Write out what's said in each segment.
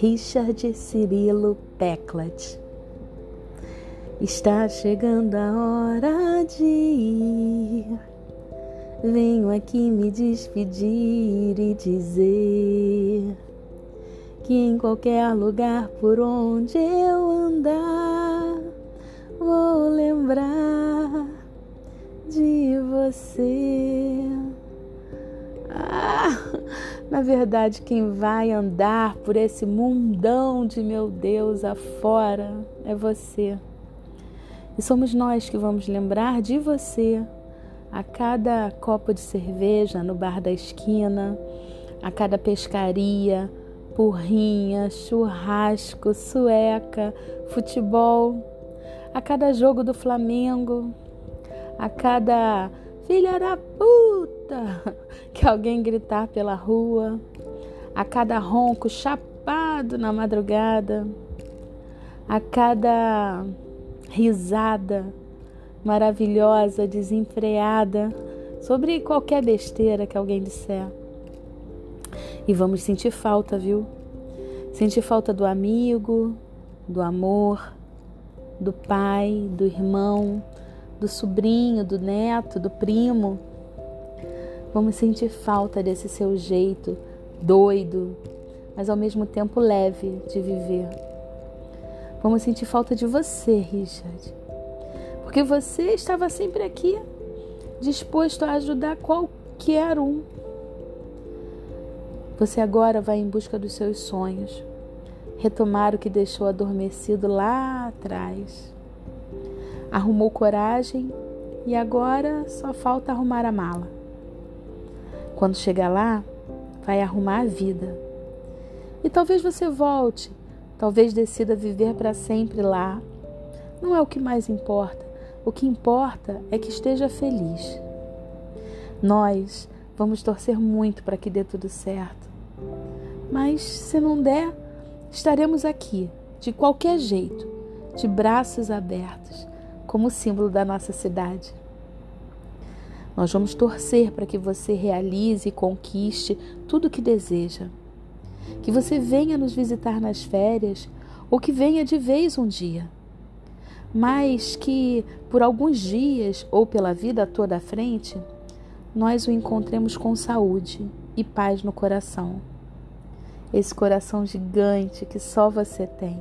Richard Cirilo Peclat. Está chegando a hora de ir. Venho aqui me despedir e dizer que em qualquer lugar por onde eu andar, vou lembrar de você. Ah, na verdade, quem vai andar por esse mundão de meu Deus afora é você. E somos nós que vamos lembrar de você a cada copo de cerveja no bar da esquina, a cada pescaria, porrinha, churrasco, sueca, futebol, a cada jogo do Flamengo, a cada filha da puta que alguém gritar pela rua, a cada ronco chapado na madrugada, a cada risada maravilhosa, desenfreada sobre qualquer besteira que alguém disser. E vamos sentir falta, viu? Sentir falta do amigo, do amor, do pai, do irmão, do sobrinho, do neto, do primo. Vamos sentir falta desse seu jeito doido, mas ao mesmo tempo leve de viver. Vamos sentir falta de você, Richard. Porque você estava sempre aqui, disposto a ajudar qualquer um. Você agora vai em busca dos seus sonhos, retomar o que deixou adormecido lá atrás. Arrumou coragem e agora só falta arrumar a mala. Quando chegar lá, vai arrumar a vida. E talvez você volte Talvez decida viver para sempre lá. Não é o que mais importa. O que importa é que esteja feliz. Nós vamos torcer muito para que dê tudo certo. Mas se não der, estaremos aqui, de qualquer jeito, de braços abertos, como símbolo da nossa cidade. Nós vamos torcer para que você realize e conquiste tudo o que deseja que você venha nos visitar nas férias ou que venha de vez um dia, mas que por alguns dias ou pela vida toda à frente, nós o encontremos com saúde e paz no coração. Esse coração gigante que só você tem.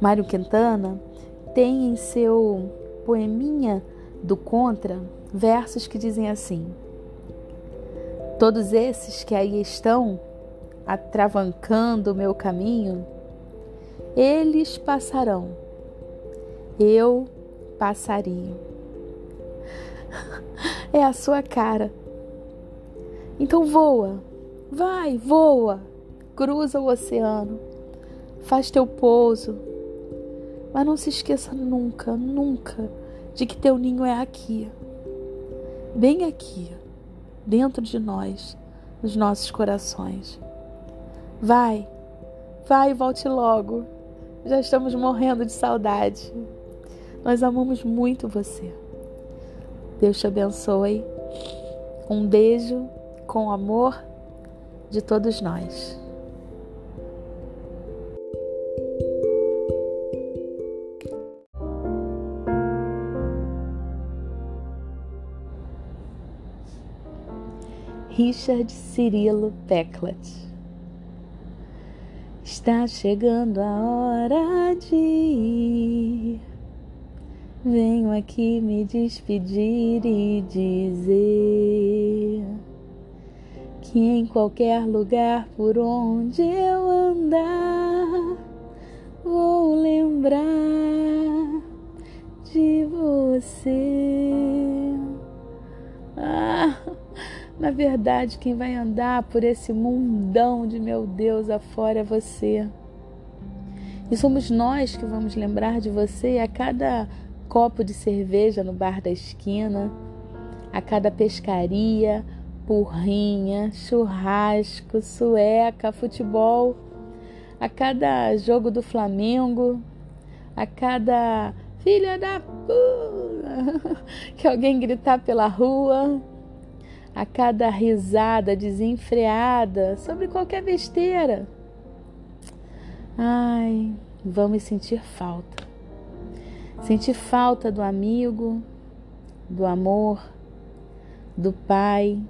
Mário Quintana tem em seu poeminha do Contra versos que dizem assim: Todos esses que aí estão atravancando o meu caminho, eles passarão, eu passaria. É a sua cara. Então voa, vai, voa, cruza o oceano, faz teu pouso, mas não se esqueça nunca, nunca de que teu ninho é aqui, bem aqui dentro de nós, nos nossos corações. Vai, vai e volte logo. Já estamos morrendo de saudade. Nós amamos muito você. Deus te abençoe. Um beijo com amor de todos nós. Richard Cirilo Peclat. Está chegando a hora de ir. Venho aqui me despedir e dizer que em qualquer lugar por onde eu andar, vou lembrar de você. Ah! Na verdade, quem vai andar por esse mundão de meu Deus afora é você. E somos nós que vamos lembrar de você a cada copo de cerveja no bar da esquina, a cada pescaria, porrinha, churrasco, sueca, futebol, a cada jogo do Flamengo, a cada filha da puta que alguém gritar pela rua a cada risada desenfreada sobre qualquer besteira. Ai, vamos sentir falta. Sentir falta do amigo, do amor, do pai,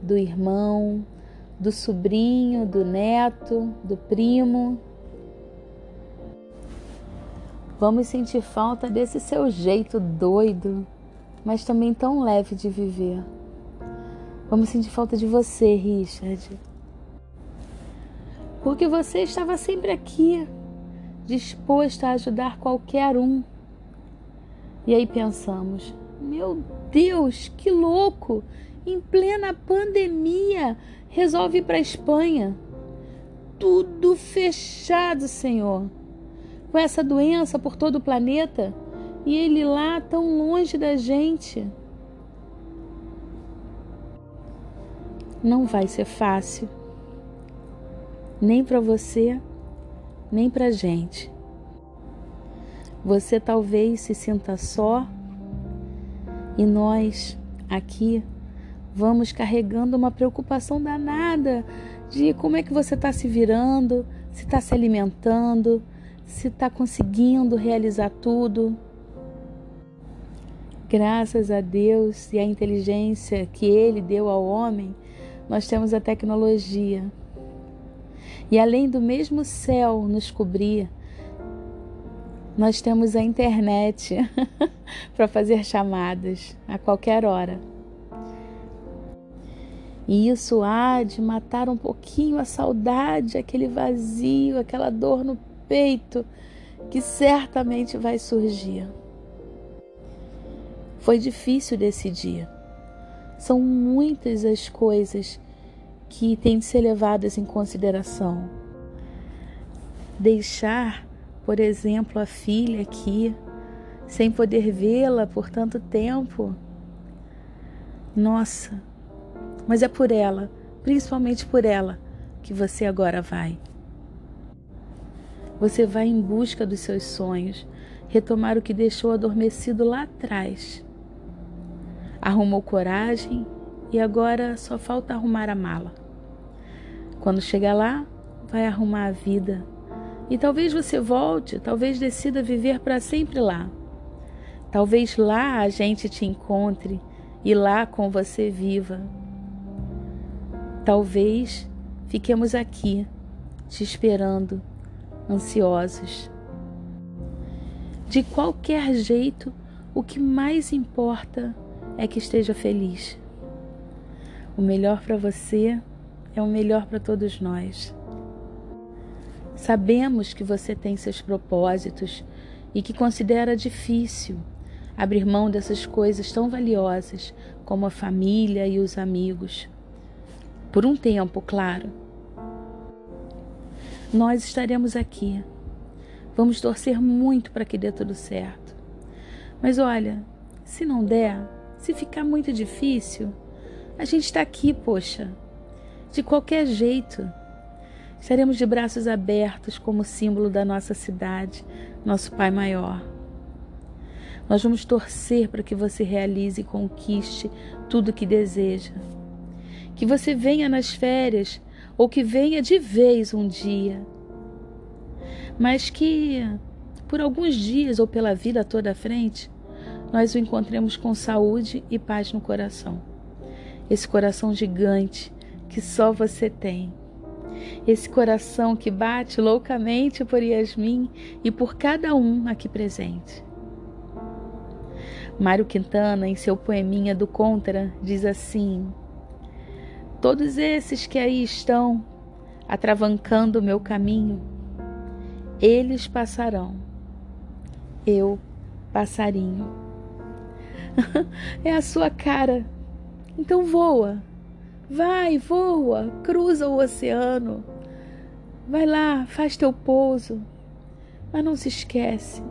do irmão, do sobrinho, do neto, do primo. Vamos sentir falta desse seu jeito doido, mas também tão leve de viver. Vamos sentir falta de você, Richard. Porque você estava sempre aqui, disposto a ajudar qualquer um. E aí pensamos: meu Deus, que louco! Em plena pandemia, resolve ir para a Espanha. Tudo fechado, Senhor. Com essa doença por todo o planeta e ele lá tão longe da gente. Não vai ser fácil, nem para você, nem para gente. Você talvez se sinta só e nós aqui vamos carregando uma preocupação danada de como é que você está se virando, se está se alimentando, se está conseguindo realizar tudo. Graças a Deus e à inteligência que Ele deu ao homem, nós temos a tecnologia. E além do mesmo céu nos cobrir, nós temos a internet para fazer chamadas a qualquer hora. E isso há de matar um pouquinho a saudade, aquele vazio, aquela dor no peito que certamente vai surgir. Foi difícil decidir. São muitas as coisas que têm de ser levadas em consideração. Deixar, por exemplo, a filha aqui, sem poder vê-la por tanto tempo. Nossa, mas é por ela, principalmente por ela, que você agora vai. Você vai em busca dos seus sonhos, retomar o que deixou adormecido lá atrás arrumou coragem e agora só falta arrumar a mala. Quando chegar lá, vai arrumar a vida. E talvez você volte, talvez decida viver para sempre lá. Talvez lá a gente te encontre e lá com você viva. Talvez fiquemos aqui, te esperando, ansiosos. De qualquer jeito, o que mais importa é que esteja feliz. O melhor para você é o melhor para todos nós. Sabemos que você tem seus propósitos e que considera difícil abrir mão dessas coisas tão valiosas como a família e os amigos. Por um tempo, claro. Nós estaremos aqui. Vamos torcer muito para que dê tudo certo. Mas olha, se não der, se ficar muito difícil, a gente está aqui, poxa. De qualquer jeito. Estaremos de braços abertos como símbolo da nossa cidade, nosso Pai Maior. Nós vamos torcer para que você realize e conquiste tudo o que deseja. Que você venha nas férias ou que venha de vez um dia. Mas que por alguns dias ou pela vida toda à frente, nós o encontremos com saúde e paz no coração. Esse coração gigante que só você tem. Esse coração que bate loucamente por Yasmin e por cada um aqui presente. Mário Quintana, em seu poeminha do Contra, diz assim: Todos esses que aí estão, atravancando o meu caminho, eles passarão, eu passarinho é a sua cara. Então voa. Vai, voa, cruza o oceano. Vai lá, faz teu pouso. Mas não se esquece.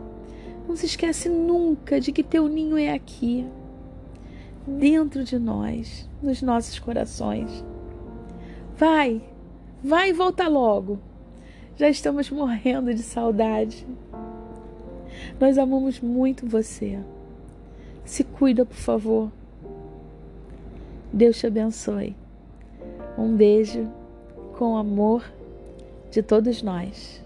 Não se esquece nunca de que teu ninho é aqui, dentro de nós, nos nossos corações. Vai, vai e volta logo. Já estamos morrendo de saudade. Nós amamos muito você. Se cuida, por favor. Deus te abençoe. Um beijo com amor de todos nós.